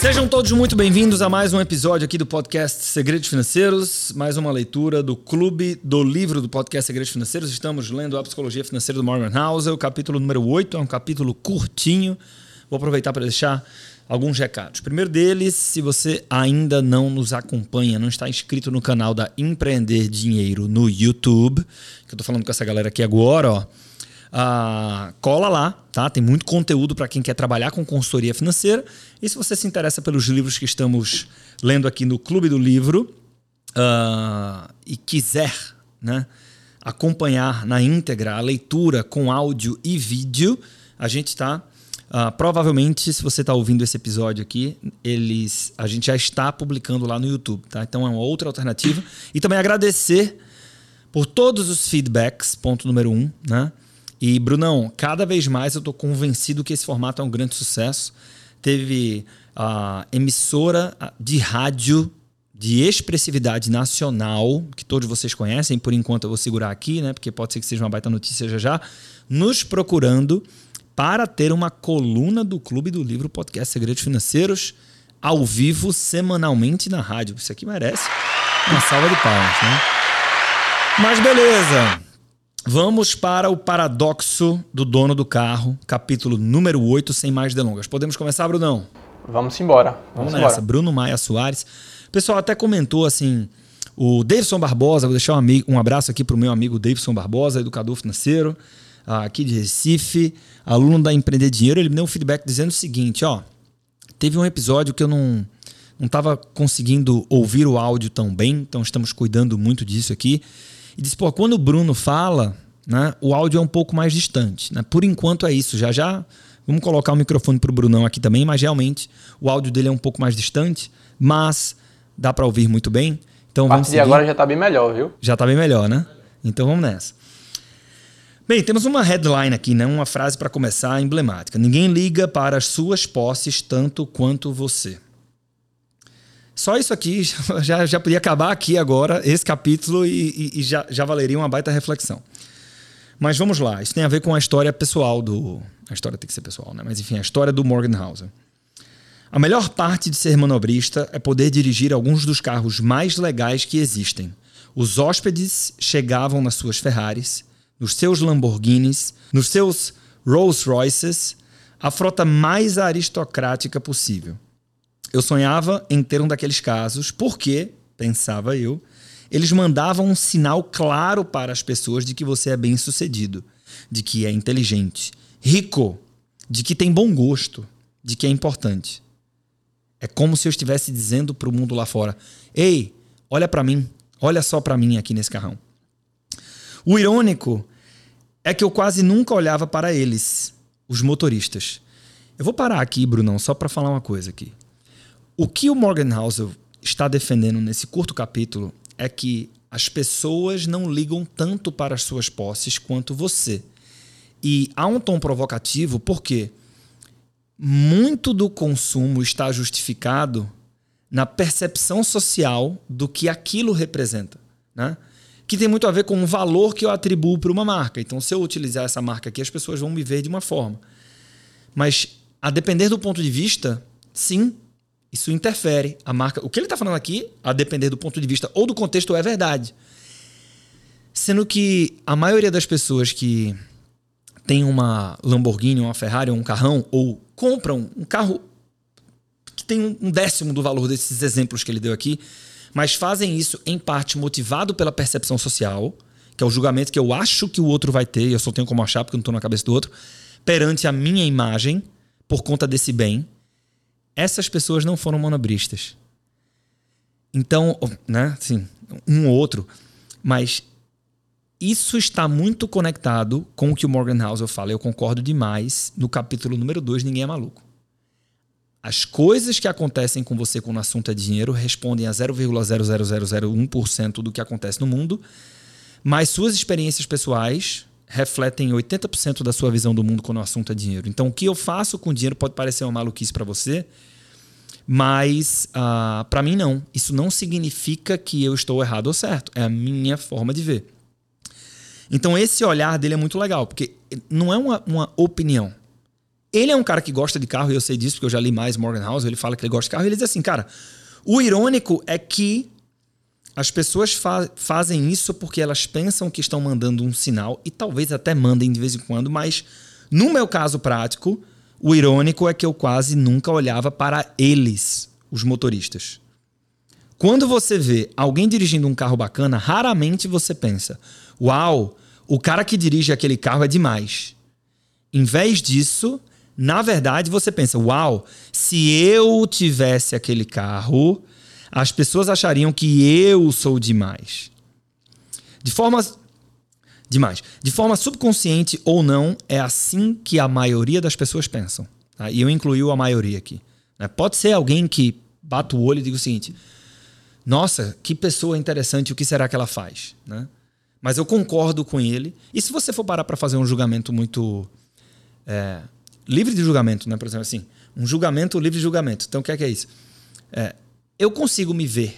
Sejam todos muito bem-vindos a mais um episódio aqui do podcast Segredos Financeiros, mais uma leitura do Clube do Livro do podcast Segredos Financeiros. Estamos lendo a Psicologia Financeira do Morgan Housel, capítulo número 8, é um capítulo curtinho. Vou aproveitar para deixar alguns recados. primeiro deles, se você ainda não nos acompanha, não está inscrito no canal da Empreender Dinheiro no YouTube, que eu estou falando com essa galera aqui agora, ó. Ah, cola lá, tá? Tem muito conteúdo para quem quer trabalhar com consultoria financeira. E se você se interessa pelos livros que estamos lendo aqui no Clube do Livro uh, e quiser, né, acompanhar na íntegra a leitura com áudio e vídeo, a gente está Uh, provavelmente, se você está ouvindo esse episódio aqui, eles, a gente já está publicando lá no YouTube, tá? Então é uma outra alternativa. E também agradecer por todos os feedbacks, ponto número um, né? E, Brunão, cada vez mais eu estou convencido que esse formato é um grande sucesso. Teve a emissora de rádio de expressividade nacional, que todos vocês conhecem, por enquanto eu vou segurar aqui, né? Porque pode ser que seja uma baita notícia já já, nos procurando para ter uma coluna do Clube do Livro Podcast Segredos Financeiros ao vivo semanalmente na rádio. Isso aqui merece uma salva de palmas, né? Mas beleza. Vamos para o paradoxo do dono do carro, capítulo número 8, sem mais delongas. Podemos começar, Brunão? Vamos embora. Vamos, Vamos nessa. Embora. Bruno Maia Soares. O pessoal até comentou assim, o Davidson Barbosa, vou deixar um, amigo, um abraço aqui para o meu amigo Davidson Barbosa, educador financeiro, aqui de Recife aluno da Empreender Dinheiro, ele me deu um feedback dizendo o seguinte, ó, teve um episódio que eu não não estava conseguindo ouvir o áudio tão bem, então estamos cuidando muito disso aqui. E disse, pô, quando o Bruno fala, né, o áudio é um pouco mais distante. Né? Por enquanto é isso. Já já vamos colocar o microfone para o Brunão aqui também, mas realmente o áudio dele é um pouco mais distante, mas dá para ouvir muito bem. Então, a partir de agora já está bem melhor, viu? Já está bem melhor, né? Então vamos nessa. Bem, temos uma headline aqui, né? uma frase para começar emblemática. Ninguém liga para as suas posses tanto quanto você. Só isso aqui já, já podia acabar aqui agora, esse capítulo, e, e, e já, já valeria uma baita reflexão. Mas vamos lá, isso tem a ver com a história pessoal do. A história tem que ser pessoal, né? Mas enfim, a história do Morgan Housel. A melhor parte de ser manobrista é poder dirigir alguns dos carros mais legais que existem. Os hóspedes chegavam nas suas Ferraris nos seus Lamborghinis, nos seus Rolls Royces, a frota mais aristocrática possível. Eu sonhava em ter um daqueles casos porque, pensava eu, eles mandavam um sinal claro para as pessoas de que você é bem sucedido, de que é inteligente, rico, de que tem bom gosto, de que é importante. É como se eu estivesse dizendo para o mundo lá fora: Ei, olha para mim, olha só para mim aqui nesse carrão. O irônico é que eu quase nunca olhava para eles, os motoristas. Eu vou parar aqui, Brunão, só para falar uma coisa aqui. O que o Morgan Housel está defendendo nesse curto capítulo é que as pessoas não ligam tanto para as suas posses quanto você. E há um tom provocativo porque muito do consumo está justificado na percepção social do que aquilo representa. Né? Que tem muito a ver com o valor que eu atribuo para uma marca. Então, se eu utilizar essa marca aqui, as pessoas vão me ver de uma forma. Mas, a depender do ponto de vista, sim, isso interfere. A marca, o que ele está falando aqui, a depender do ponto de vista ou do contexto, é verdade. Sendo que a maioria das pessoas que tem uma Lamborghini, uma Ferrari, um carrão, ou compram um carro que tem um décimo do valor desses exemplos que ele deu aqui, mas fazem isso em parte motivado pela percepção social, que é o julgamento que eu acho que o outro vai ter, e eu só tenho como achar porque eu não estou na cabeça do outro, perante a minha imagem, por conta desse bem. Essas pessoas não foram monobristas. Então, né, sim, um ou outro, mas isso está muito conectado com o que o Morgan Housel fala. Eu concordo demais. No capítulo número 2, Ninguém é Maluco. As coisas que acontecem com você quando o assunto é dinheiro respondem a 0,00001% do que acontece no mundo, mas suas experiências pessoais refletem 80% da sua visão do mundo quando o assunto é dinheiro. Então, o que eu faço com dinheiro pode parecer uma maluquice para você, mas uh, ah, para mim não. Isso não significa que eu estou errado ou certo. É a minha forma de ver. Então esse olhar dele é muito legal, porque não é uma, uma opinião. Ele é um cara que gosta de carro, e eu sei disso porque eu já li mais Morgan House, ele fala que ele gosta de carro, e ele diz assim, cara, o irônico é que as pessoas fa fazem isso porque elas pensam que estão mandando um sinal, e talvez até mandem de vez em quando, mas no meu caso prático, o irônico é que eu quase nunca olhava para eles, os motoristas. Quando você vê alguém dirigindo um carro bacana, raramente você pensa: Uau, o cara que dirige aquele carro é demais. Em vez disso, na verdade, você pensa: Uau, se eu tivesse aquele carro, as pessoas achariam que eu sou demais. De forma demais. De forma subconsciente ou não, é assim que a maioria das pessoas pensam. Tá? E eu incluí a maioria aqui. Né? Pode ser alguém que bata o olho e diga o seguinte: Nossa, que pessoa interessante, o que será que ela faz? Né? Mas eu concordo com ele. E se você for parar para fazer um julgamento muito é, livre de julgamento, né? por exemplo, assim, um julgamento livre de julgamento. Então, o que é, que é isso? É, eu consigo me ver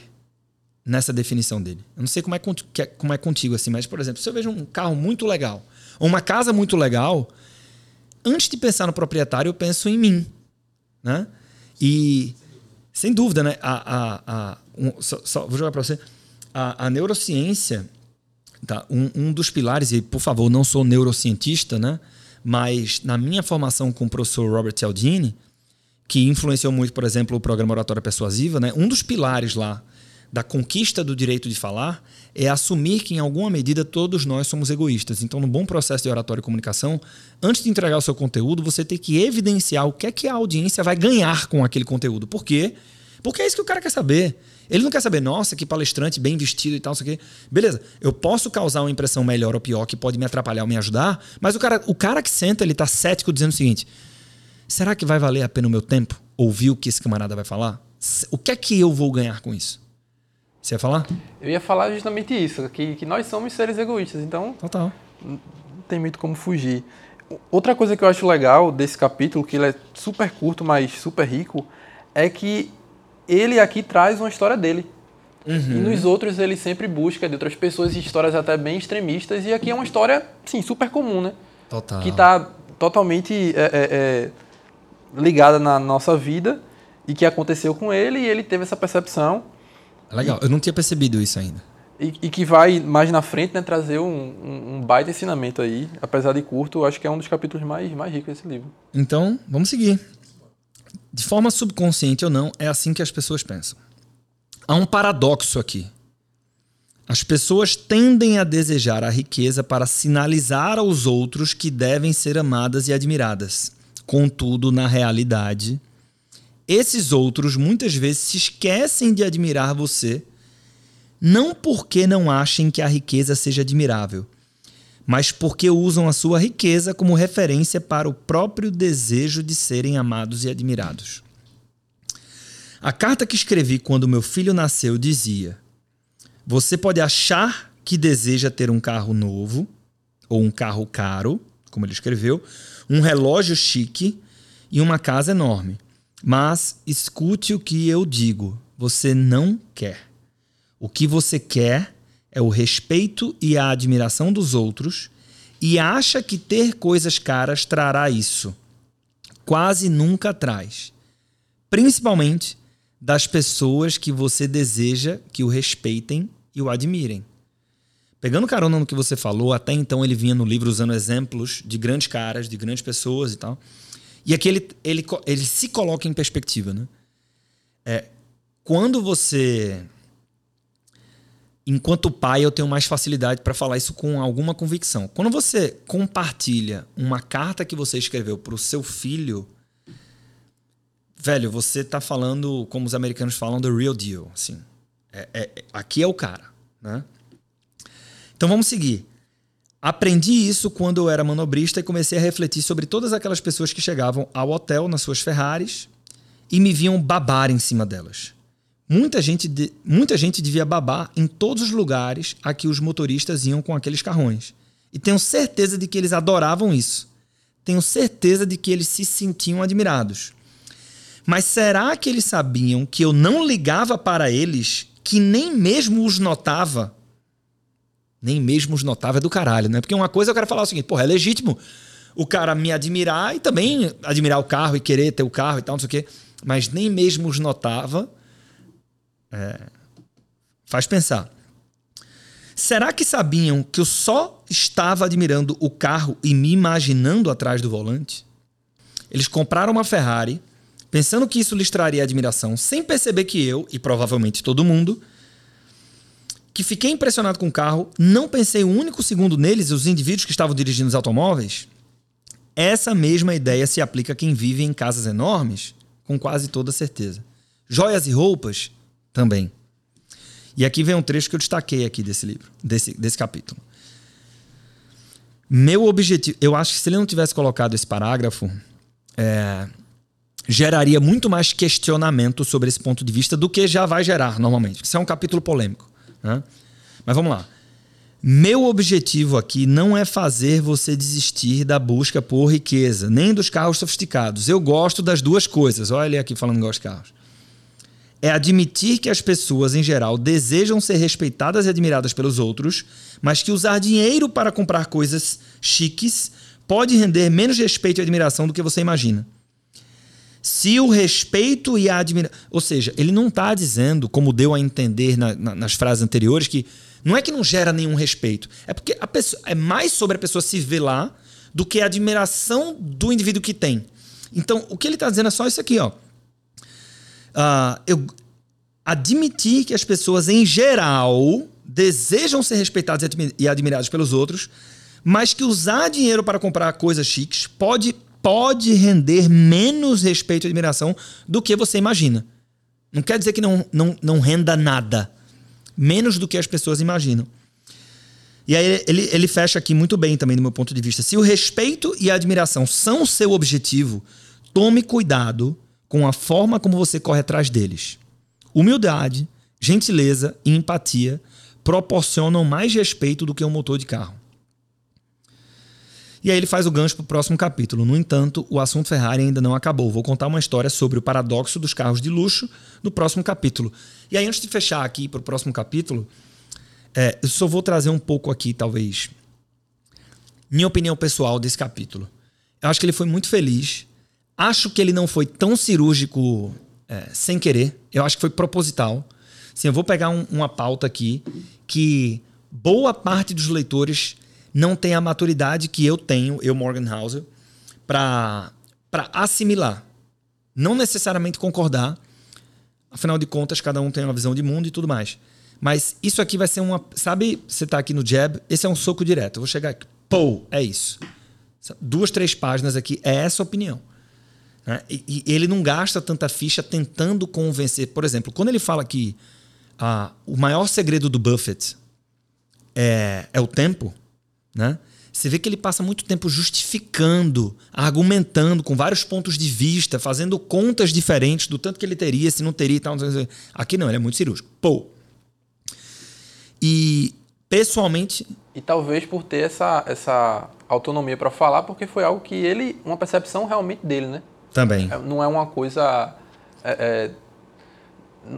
nessa definição dele. Eu não sei como é, é, como é contigo assim, mas, por exemplo, se eu vejo um carro muito legal ou uma casa muito legal, antes de pensar no proprietário, eu penso em mim. Né? E, sem dúvida, né? A, a, a um, só, só, vou jogar para você. A, a neurociência Tá? Um, um dos pilares, e por favor, não sou neurocientista, né? Mas na minha formação com o professor Robert Cialdini, que influenciou muito, por exemplo, o programa Oratória Persuasiva, né? um dos pilares lá da conquista do direito de falar é assumir que, em alguma medida, todos nós somos egoístas. Então, no bom processo de oratória e comunicação, antes de entregar o seu conteúdo, você tem que evidenciar o que é que a audiência vai ganhar com aquele conteúdo. Por quê? Porque é isso que o cara quer saber. Ele não quer saber, nossa, que palestrante bem vestido e tal, não sei o quê. Beleza, eu posso causar uma impressão melhor ou pior que pode me atrapalhar ou me ajudar, mas o cara, o cara que senta, ele tá cético dizendo o seguinte: será que vai valer a pena o meu tempo ouvir o que esse camarada vai falar? O que é que eu vou ganhar com isso? Você ia falar? Eu ia falar justamente isso, que, que nós somos seres egoístas, então. Total. Não tem muito como fugir. Outra coisa que eu acho legal desse capítulo, que ele é super curto, mas super rico, é que ele aqui traz uma história dele. Uhum. E nos outros ele sempre busca de outras pessoas histórias até bem extremistas. E aqui é uma história, sim, super comum, né? Total. Que está totalmente é, é, é, ligada na nossa vida e que aconteceu com ele e ele teve essa percepção. Legal, e, eu não tinha percebido isso ainda. E, e, que vai mais na frente né, trazer um, um, um, baita ensinamento aí, apesar de curto, acho que é um dos capítulos mais, mais ricos desse livro. Então, vamos seguir de forma subconsciente ou não, é assim que as pessoas pensam. Há um paradoxo aqui. As pessoas tendem a desejar a riqueza para sinalizar aos outros que devem ser amadas e admiradas. Contudo, na realidade, esses outros muitas vezes se esquecem de admirar você, não porque não achem que a riqueza seja admirável, mas porque usam a sua riqueza como referência para o próprio desejo de serem amados e admirados. A carta que escrevi quando meu filho nasceu dizia: Você pode achar que deseja ter um carro novo, ou um carro caro, como ele escreveu, um relógio chique e uma casa enorme. Mas escute o que eu digo: você não quer. O que você quer é o respeito e a admiração dos outros e acha que ter coisas caras trará isso. Quase nunca traz. Principalmente das pessoas que você deseja que o respeitem e o admirem. Pegando carona no que você falou, até então ele vinha no livro usando exemplos de grandes caras, de grandes pessoas e tal. E aqui ele, ele, ele se coloca em perspectiva. Né? É, quando você enquanto pai, eu tenho mais facilidade para falar isso com alguma convicção. Quando você compartilha uma carta que você escreveu para o seu filho, velho, você está falando, como os americanos falam, the real deal. Assim, é, é, aqui é o cara. Né? Então vamos seguir. Aprendi isso quando eu era manobrista e comecei a refletir sobre todas aquelas pessoas que chegavam ao hotel nas suas Ferraris e me viam babar em cima delas. Muita gente, de, muita gente devia babar em todos os lugares a que os motoristas iam com aqueles carrões. E tenho certeza de que eles adoravam isso. Tenho certeza de que eles se sentiam admirados. Mas será que eles sabiam que eu não ligava para eles, que nem mesmo os notava? Nem mesmo os notáveis é do caralho, né? Porque uma coisa eu quero falar o seguinte, porra, é legítimo o cara me admirar e também admirar o carro e querer ter o carro e tal, não sei o quê. Mas nem mesmo os notava. É, faz pensar. Será que sabiam que eu só estava admirando o carro e me imaginando atrás do volante? Eles compraram uma Ferrari, pensando que isso lhes traria admiração, sem perceber que eu, e provavelmente todo mundo, que fiquei impressionado com o carro, não pensei um único segundo neles, os indivíduos que estavam dirigindo os automóveis. Essa mesma ideia se aplica a quem vive em casas enormes, com quase toda certeza. Joias e roupas, também. E aqui vem um trecho que eu destaquei aqui desse livro, desse, desse capítulo. Meu objetivo, eu acho que se ele não tivesse colocado esse parágrafo, é, geraria muito mais questionamento sobre esse ponto de vista do que já vai gerar normalmente. Isso é um capítulo polêmico. Né? Mas vamos lá. Meu objetivo aqui não é fazer você desistir da busca por riqueza, nem dos carros sofisticados. Eu gosto das duas coisas. Olha ele aqui falando que gosta de carros é admitir que as pessoas, em geral, desejam ser respeitadas e admiradas pelos outros, mas que usar dinheiro para comprar coisas chiques pode render menos respeito e admiração do que você imagina. Se o respeito e a admiração. Ou seja, ele não está dizendo, como deu a entender na, na, nas frases anteriores, que não é que não gera nenhum respeito. É porque a pessoa, é mais sobre a pessoa se ver lá do que a admiração do indivíduo que tem. Então, o que ele está dizendo é só isso aqui, ó uh, eu admitir que as pessoas em geral desejam ser respeitadas e admiradas pelos outros, mas que usar dinheiro para comprar coisas chiques pode, pode render menos respeito e admiração do que você imagina. Não quer dizer que não, não, não renda nada. Menos do que as pessoas imaginam. E aí ele, ele fecha aqui muito bem também, do meu ponto de vista. Se o respeito e a admiração são o seu objetivo, tome cuidado com a forma como você corre atrás deles. Humildade, gentileza e empatia proporcionam mais respeito do que um motor de carro. E aí ele faz o gancho para o próximo capítulo. No entanto, o assunto Ferrari ainda não acabou. Vou contar uma história sobre o paradoxo dos carros de luxo no próximo capítulo. E aí, antes de fechar aqui para o próximo capítulo, é, eu só vou trazer um pouco aqui, talvez, minha opinião pessoal desse capítulo. Eu acho que ele foi muito feliz Acho que ele não foi tão cirúrgico é, sem querer. Eu acho que foi proposital. Sim, eu vou pegar um, uma pauta aqui que boa parte dos leitores não tem a maturidade que eu tenho, eu, Morgan Hauser, para assimilar. Não necessariamente concordar. Afinal de contas, cada um tem uma visão de mundo e tudo mais. Mas isso aqui vai ser uma. Sabe, você está aqui no jab, esse é um soco direto. Eu vou chegar aqui. Pô, é isso. Duas, três páginas aqui, é essa opinião. Né? E, e, ele não gasta tanta ficha tentando convencer. Por exemplo, quando ele fala que ah, o maior segredo do Buffett é, é o tempo, né? Você vê que ele passa muito tempo justificando, argumentando com vários pontos de vista, fazendo contas diferentes do tanto que ele teria, se não teria e tal. Aqui não, ele é muito cirúrgico. Pô. E pessoalmente. E talvez por ter essa, essa autonomia para falar, porque foi algo que ele. Uma percepção realmente dele, né? Também. É, não é uma coisa. É, é,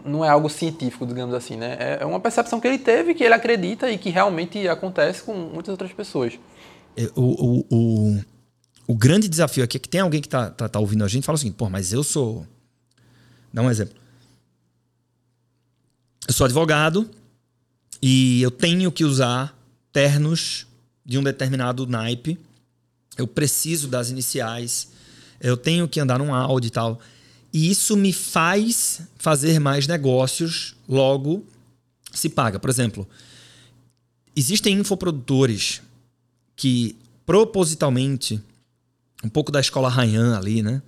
não é algo científico, digamos assim, né? É, é uma percepção que ele teve, que ele acredita e que realmente acontece com muitas outras pessoas. É, o, o, o, o grande desafio aqui é que tem alguém que está tá, tá ouvindo a gente e fala assim, pô, mas eu sou. Dá um exemplo. Eu sou advogado e eu tenho que usar ternos de um determinado naipe. Eu preciso das iniciais eu tenho que andar num Audi e tal. E isso me faz fazer mais negócios, logo se paga. Por exemplo, existem infoprodutores que propositalmente, um pouco da escola Ryan ali, né?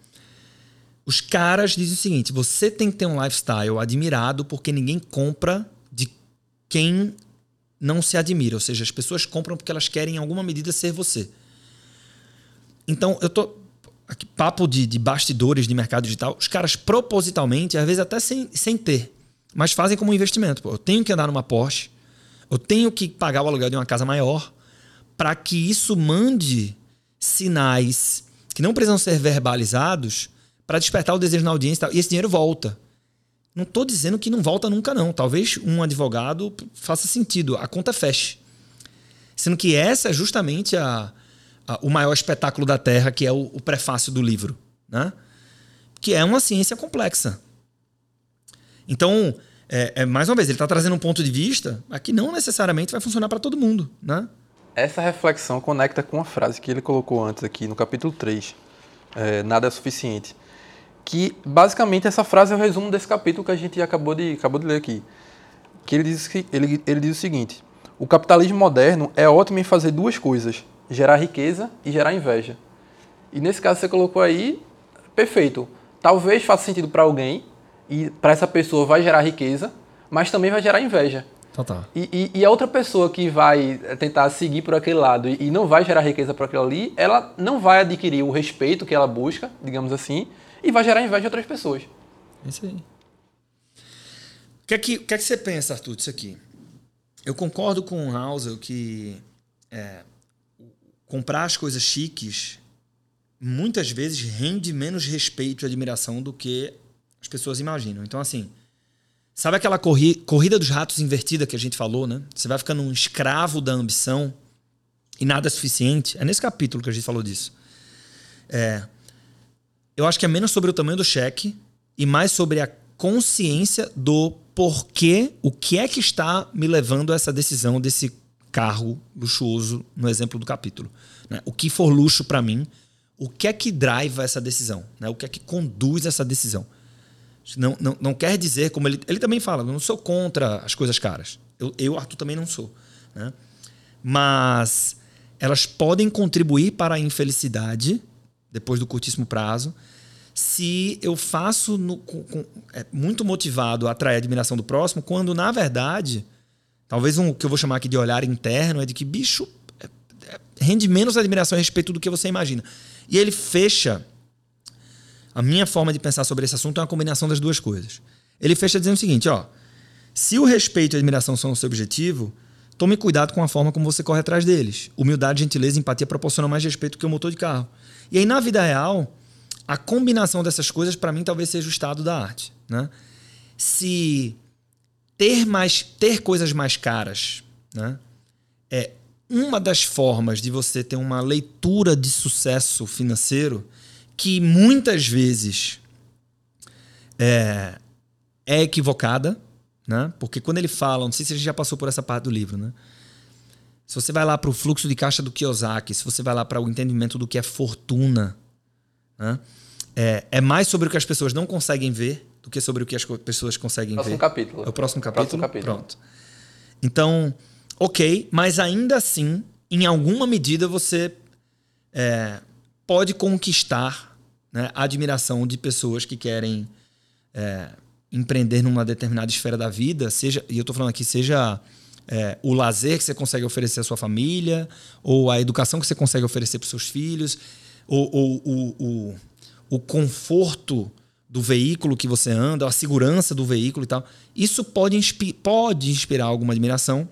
Os caras dizem o seguinte: você tem que ter um lifestyle admirado porque ninguém compra de quem não se admira. Ou seja, as pessoas compram porque elas querem, em alguma medida, ser você. Então, eu tô aqui, papo de, de bastidores de mercado digital, os caras propositalmente, às vezes até sem, sem ter, mas fazem como investimento. Pô, eu tenho que andar numa Porsche, eu tenho que pagar o aluguel de uma casa maior para que isso mande sinais que não precisam ser verbalizados para despertar o desejo na audiência e esse dinheiro volta. Não estou dizendo que não volta nunca, não. Talvez um advogado faça sentido, a conta feche. Sendo que essa é justamente a, a o maior espetáculo da Terra, que é o, o prefácio do livro. Né? Que é uma ciência complexa. Então, é, é, mais uma vez, ele está trazendo um ponto de vista que não necessariamente vai funcionar para todo mundo. Né? Essa reflexão conecta com uma frase que ele colocou antes aqui no capítulo 3, é, Nada é suficiente. Que basicamente essa frase é o resumo desse capítulo que a gente acabou de, acabou de ler aqui. Que ele diz, que, ele, ele diz o seguinte: O capitalismo moderno é ótimo em fazer duas coisas: gerar riqueza e gerar inveja. E nesse caso você colocou aí, perfeito. Talvez faça sentido para alguém, e para essa pessoa vai gerar riqueza, mas também vai gerar inveja. Total. E, e, e, a outra pessoa que vai tentar seguir por aquele lado e, e não vai gerar riqueza por aquilo ali, ela não vai adquirir o respeito que ela busca, digamos assim, e vai gerar inveja de outras pessoas. Isso aí. O que é que, o que, é que você pensa, Arthur, disso aqui? Eu concordo com o Hauser que é, comprar as coisas chiques muitas vezes rende menos respeito e admiração do que as pessoas imaginam. Então, assim, Sabe aquela corri corrida dos ratos invertida que a gente falou, né? Você vai ficando um escravo da ambição e nada é suficiente. É nesse capítulo que a gente falou disso. É, eu acho que é menos sobre o tamanho do cheque e mais sobre a consciência do porquê, o que é que está me levando a essa decisão desse carro luxuoso, no exemplo do capítulo. Né? O que for luxo para mim, o que é que drive essa decisão? Né? O que é que conduz essa decisão? Não, não, não quer dizer, como ele, ele também fala, não sou contra as coisas caras. Eu, eu Arthur, também não sou. Né? Mas elas podem contribuir para a infelicidade, depois do curtíssimo prazo, se eu faço no, com, com, é, muito motivado a atrair a admiração do próximo, quando, na verdade, talvez um que eu vou chamar aqui de olhar interno é de que, bicho, é, é, rende menos admiração a respeito do que você imagina. E ele fecha a minha forma de pensar sobre esse assunto é uma combinação das duas coisas. Ele fecha dizendo o seguinte, ó, se o respeito e a admiração são o seu objetivo, tome cuidado com a forma como você corre atrás deles. Humildade, gentileza e empatia proporcionam mais respeito que o motor de carro. E aí, na vida real, a combinação dessas coisas, para mim, talvez seja o estado da arte. Né? Se ter, mais, ter coisas mais caras né, é uma das formas de você ter uma leitura de sucesso financeiro, que muitas vezes é, é equivocada, né? Porque quando ele fala, não sei se a gente já passou por essa parte do livro, né? Se você vai lá para o fluxo de caixa do Kiyosaki, se você vai lá para o entendimento do que é fortuna, né? é, é, mais sobre o que as pessoas não conseguem ver do que sobre o que as pessoas conseguem próximo ver. Capítulo. É o próximo capítulo. Próximo capítulo. Pronto. Então, ok, mas ainda assim, em alguma medida você é, pode conquistar né, a admiração de pessoas que querem é, empreender numa determinada esfera da vida, seja, e eu estou falando aqui, seja é, o lazer que você consegue oferecer à sua família, ou a educação que você consegue oferecer para os seus filhos, ou, ou, ou o, o conforto do veículo que você anda, a segurança do veículo e tal. Isso pode, inspi pode inspirar alguma admiração,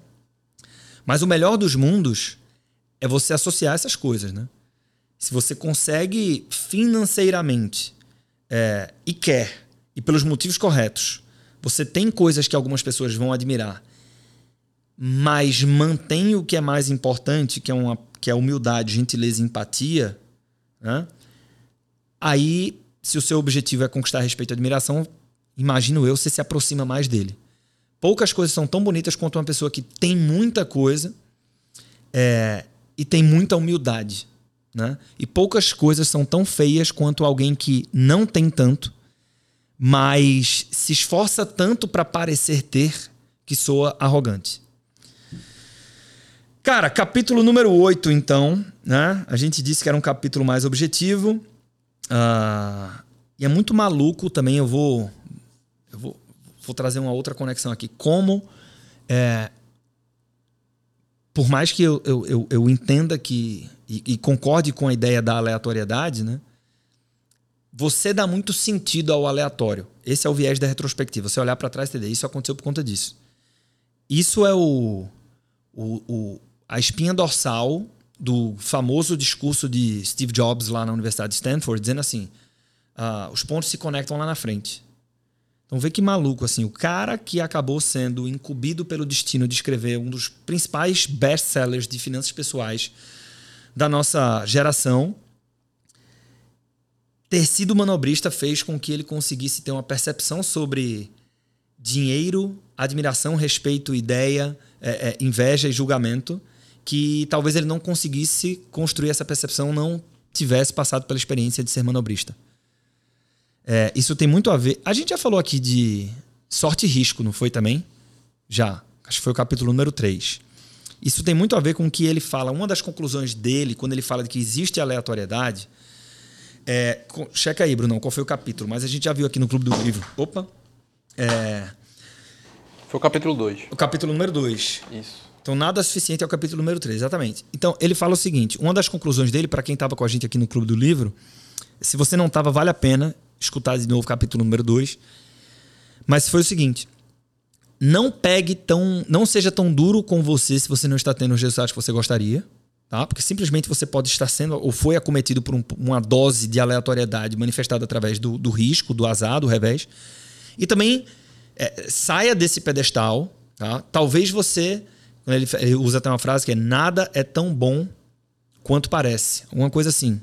mas o melhor dos mundos é você associar essas coisas, né? se você consegue financeiramente é, e quer, e pelos motivos corretos, você tem coisas que algumas pessoas vão admirar, mas mantém o que é mais importante, que é, uma, que é humildade, gentileza e empatia, né? aí, se o seu objetivo é conquistar respeito e admiração, imagino eu, você se aproxima mais dele. Poucas coisas são tão bonitas quanto uma pessoa que tem muita coisa é, e tem muita humildade. Né? E poucas coisas são tão feias quanto alguém que não tem tanto, mas se esforça tanto para parecer ter que soa arrogante. Cara, capítulo número 8, então. Né? A gente disse que era um capítulo mais objetivo. Uh, e é muito maluco também. Eu vou, eu vou, vou trazer uma outra conexão aqui. Como é, por mais que eu, eu, eu, eu entenda que e, e, concorde com a ideia da aleatoriedade, né? Você dá muito sentido ao aleatório. Esse é o viés da retrospectiva. Você olhar para trás e entender isso aconteceu por conta disso. Isso é o, o, o, a espinha dorsal do famoso discurso de Steve Jobs lá na Universidade de Stanford, dizendo assim: uh, os pontos se conectam lá na frente. Então vê que maluco, assim, o cara que acabou sendo incumbido pelo destino de escrever um dos principais best-sellers de finanças pessoais da nossa geração, ter sido manobrista fez com que ele conseguisse ter uma percepção sobre dinheiro, admiração, respeito, ideia, é, é, inveja e julgamento, que talvez ele não conseguisse construir essa percepção, não tivesse passado pela experiência de ser manobrista. É, isso tem muito a ver. A gente já falou aqui de sorte e risco, não foi também? Já. Acho que foi o capítulo número 3. Isso tem muito a ver com o que ele fala. Uma das conclusões dele, quando ele fala de que existe aleatoriedade. É, checa aí, Bruno, qual foi o capítulo? Mas a gente já viu aqui no Clube do Livro. Opa! É, foi o capítulo 2. O capítulo número 2. Isso. Então, nada suficiente é o capítulo número 3, exatamente. Então, ele fala o seguinte: uma das conclusões dele, para quem estava com a gente aqui no Clube do Livro, se você não estava, vale a pena escutar de novo o capítulo número 2. Mas foi o seguinte: não pegue tão. Não seja tão duro com você se você não está tendo os resultados que você gostaria. Tá? Porque simplesmente você pode estar sendo ou foi acometido por um, uma dose de aleatoriedade manifestada através do, do, risco, do azar, do revés. E também é, saia desse pedestal. Tá? Talvez você. Ele, usa até uma frase que é: nada é tão bom quanto parece. Uma coisa assim.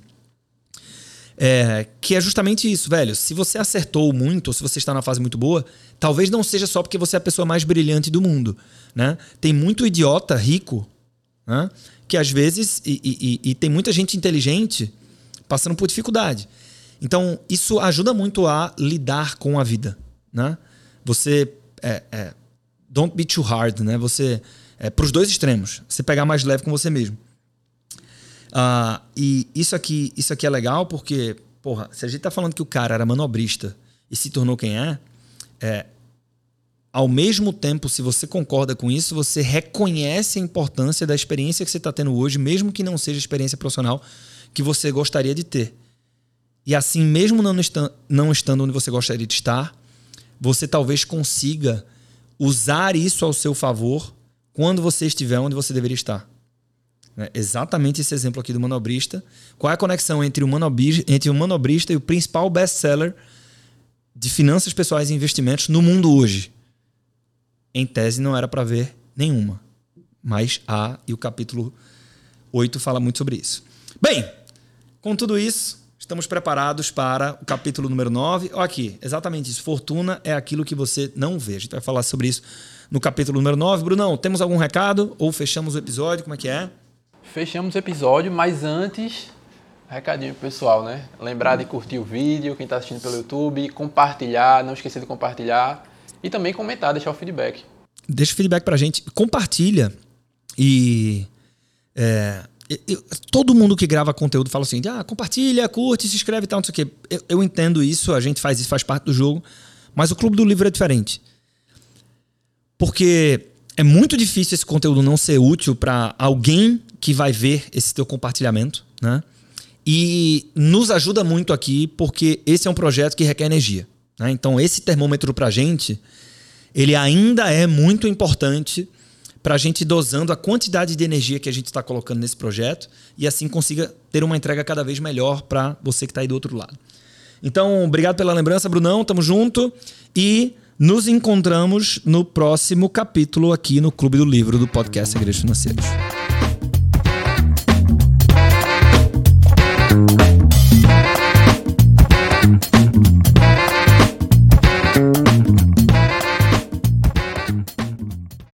É, que é justamente isso, velho. Se você acertou muito, ou se você está na fase muito boa, talvez não seja só porque você é a pessoa mais brilhante do mundo. Né? Tem muito idiota rico né? que às vezes. E, e, e, tem muita gente inteligente passando por dificuldade. Então, isso ajuda muito a lidar com a vida. Né? Você. É, é, don't be too hard, né? Você. É, para os dois extremos. Você pegar mais leve com você mesmo. Uh, e isso aqui, isso aqui é legal porque, porra, se a gente tá falando que o cara era manobrista e se tornou quem é, é ao mesmo tempo, se você concorda com isso, você reconhece a importância da experiência que você está tendo hoje, mesmo que não seja a experiência profissional que você gostaria de ter. E assim, mesmo não, está, não estando onde você gostaria de estar, você talvez consiga usar isso ao seu favor quando você estiver onde você deveria estar. Né? Exatamente esse exemplo aqui do manobrista. Qual é a conexão entre o manobrista, entre o manobrista e o principal best-seller de finanças pessoais e investimentos no mundo hoje? Em tese, não era para ver nenhuma. Mas há, e o capítulo 8 fala muito sobre isso. Bem, com tudo isso, estamos preparados para o capítulo número 9. Olha aqui, exatamente isso. Fortuna é aquilo que você não vê. A gente vai falar sobre isso no capítulo número 9. Brunão, temos algum recado? Ou fechamos o episódio? Como é que é? Fechamos o episódio, mas antes, recadinho pessoal, né? Lembrar de curtir o vídeo, quem está assistindo pelo YouTube, compartilhar, não esquecer de compartilhar e também comentar, deixar o feedback. Deixa o feedback pra gente, compartilha e. É, eu, todo mundo que grava conteúdo fala assim: ah, compartilha, curte, se inscreve e tal, não sei o quê. Eu, eu entendo isso, a gente faz isso, faz parte do jogo, mas o Clube do Livro é diferente. Porque é muito difícil esse conteúdo não ser útil para alguém que vai ver esse teu compartilhamento, né? E nos ajuda muito aqui porque esse é um projeto que requer energia. Né? Então esse termômetro para gente, ele ainda é muito importante para a gente dosando a quantidade de energia que a gente está colocando nesse projeto e assim consiga ter uma entrega cada vez melhor para você que está aí do outro lado. Então, obrigado pela lembrança, Brunão. Tamo junto e nos encontramos no próximo capítulo aqui no Clube do Livro do podcast Segredos Financeiros.